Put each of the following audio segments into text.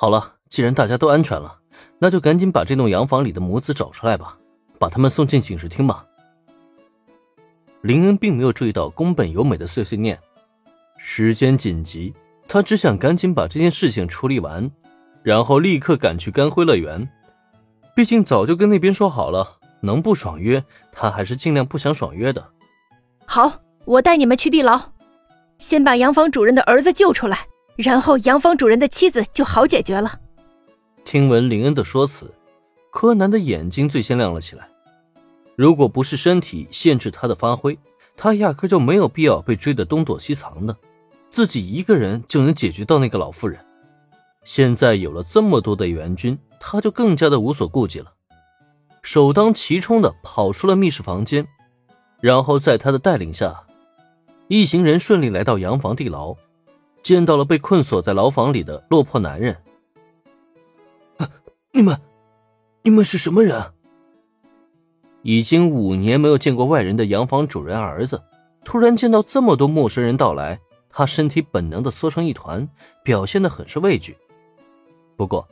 好了，既然大家都安全了，那就赶紧把这栋洋房里的母子找出来吧，把他们送进警视厅吧。林恩并没有注意到宫本由美的碎碎念，时间紧急，他只想赶紧把这件事情处理完，然后立刻赶去干辉乐园。毕竟早就跟那边说好了，能不爽约，他还是尽量不想爽约的。好，我带你们去地牢，先把洋房主人的儿子救出来，然后洋房主人的妻子就好解决了。听闻林恩的说辞，柯南的眼睛最先亮了起来。如果不是身体限制他的发挥，他压根就没有必要被追得东躲西藏的，自己一个人就能解决到那个老妇人。现在有了这么多的援军，他就更加的无所顾忌了，首当其冲的跑出了密室房间，然后在他的带领下，一行人顺利来到洋房地牢，见到了被困锁在牢房里的落魄男人。你们，你们是什么人？已经五年没有见过外人的洋房主人儿子，突然见到这么多陌生人到来，他身体本能的缩成一团，表现的很是畏惧。不过，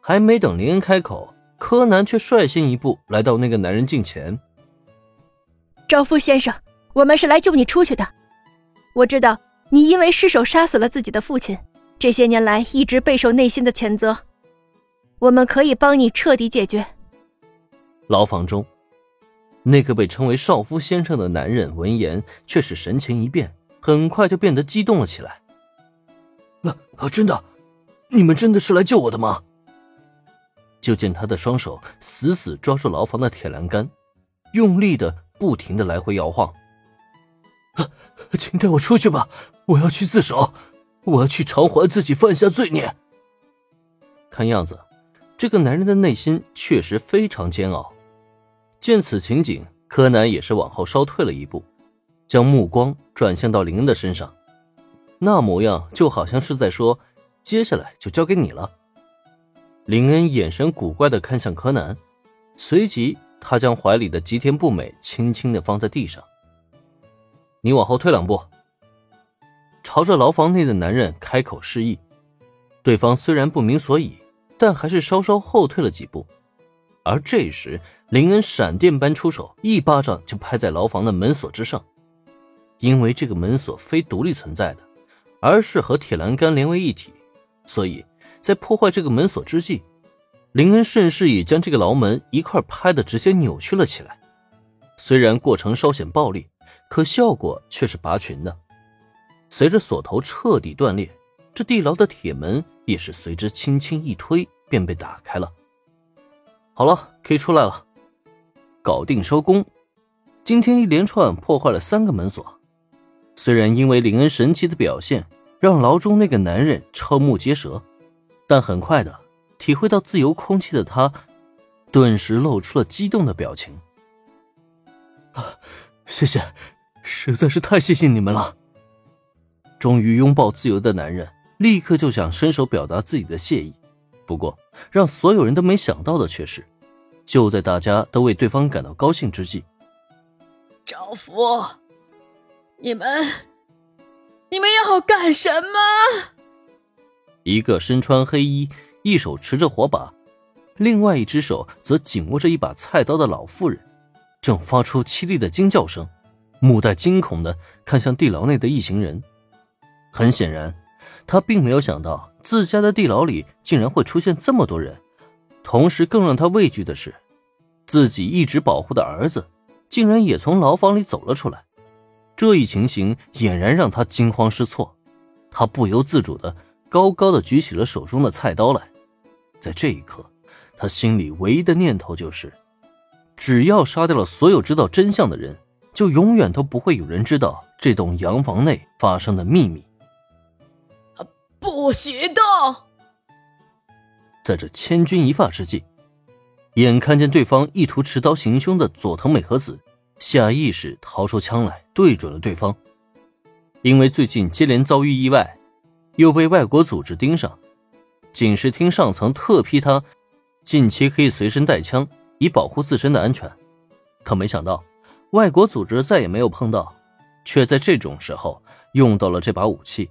还没等林恩开口，柯南却率先一步来到那个男人近前。赵夫先生，我们是来救你出去的。我知道你因为失手杀死了自己的父亲，这些年来一直备受内心的谴责。我们可以帮你彻底解决。牢房中。那个被称为少夫先生的男人闻言，却是神情一变，很快就变得激动了起来。啊啊！真的，你们真的是来救我的吗？就见他的双手死死抓住牢房的铁栏杆，用力的不停的来回摇晃。请带我出去吧，我要去自首，我要去偿还自己犯下罪孽。看样子，这个男人的内心确实非常煎熬。见此情景，柯南也是往后稍退了一步，将目光转向到林恩的身上，那模样就好像是在说：“接下来就交给你了。”林恩眼神古怪的看向柯南，随即他将怀里的吉田不美轻轻的放在地上。“你往后退两步。”朝着牢房内的男人开口示意，对方虽然不明所以，但还是稍稍后退了几步。而这时，林恩闪电般出手，一巴掌就拍在牢房的门锁之上。因为这个门锁非独立存在的，而是和铁栏杆连为一体，所以在破坏这个门锁之际，林恩顺势也将这个牢门一块拍的直接扭曲了起来。虽然过程稍显暴力，可效果却是拔群的。随着锁头彻底断裂，这地牢的铁门也是随之轻轻一推，便被打开了。好了，可以出来了，搞定收工。今天一连串破坏了三个门锁，虽然因为林恩神奇的表现让牢中那个男人瞠目结舌，但很快的体会到自由空气的他，顿时露出了激动的表情。啊，谢谢，实在是太谢谢你们了！终于拥抱自由的男人立刻就想伸手表达自己的谢意，不过让所有人都没想到的却是。就在大家都为对方感到高兴之际，赵福，你们，你们要干什么？一个身穿黑衣，一手持着火把，另外一只手则紧握着一把菜刀的老妇人，正发出凄厉的惊叫声，目带惊恐的看向地牢内的一行人。很显然，他并没有想到自家的地牢里竟然会出现这么多人。同时，更让他畏惧的是，自己一直保护的儿子，竟然也从牢房里走了出来。这一情形俨然让他惊慌失措，他不由自主的高高的举起了手中的菜刀来。在这一刻，他心里唯一的念头就是，只要杀掉了所有知道真相的人，就永远都不会有人知道这栋洋房内发生的秘密。不许动！在这千钧一发之际，眼看见对方意图持刀行凶的佐藤美和子，下意识掏出枪来，对准了对方。因为最近接连遭遇意外，又被外国组织盯上，警视厅上层特批他近期可以随身带枪，以保护自身的安全。可没想到，外国组织再也没有碰到，却在这种时候用到了这把武器。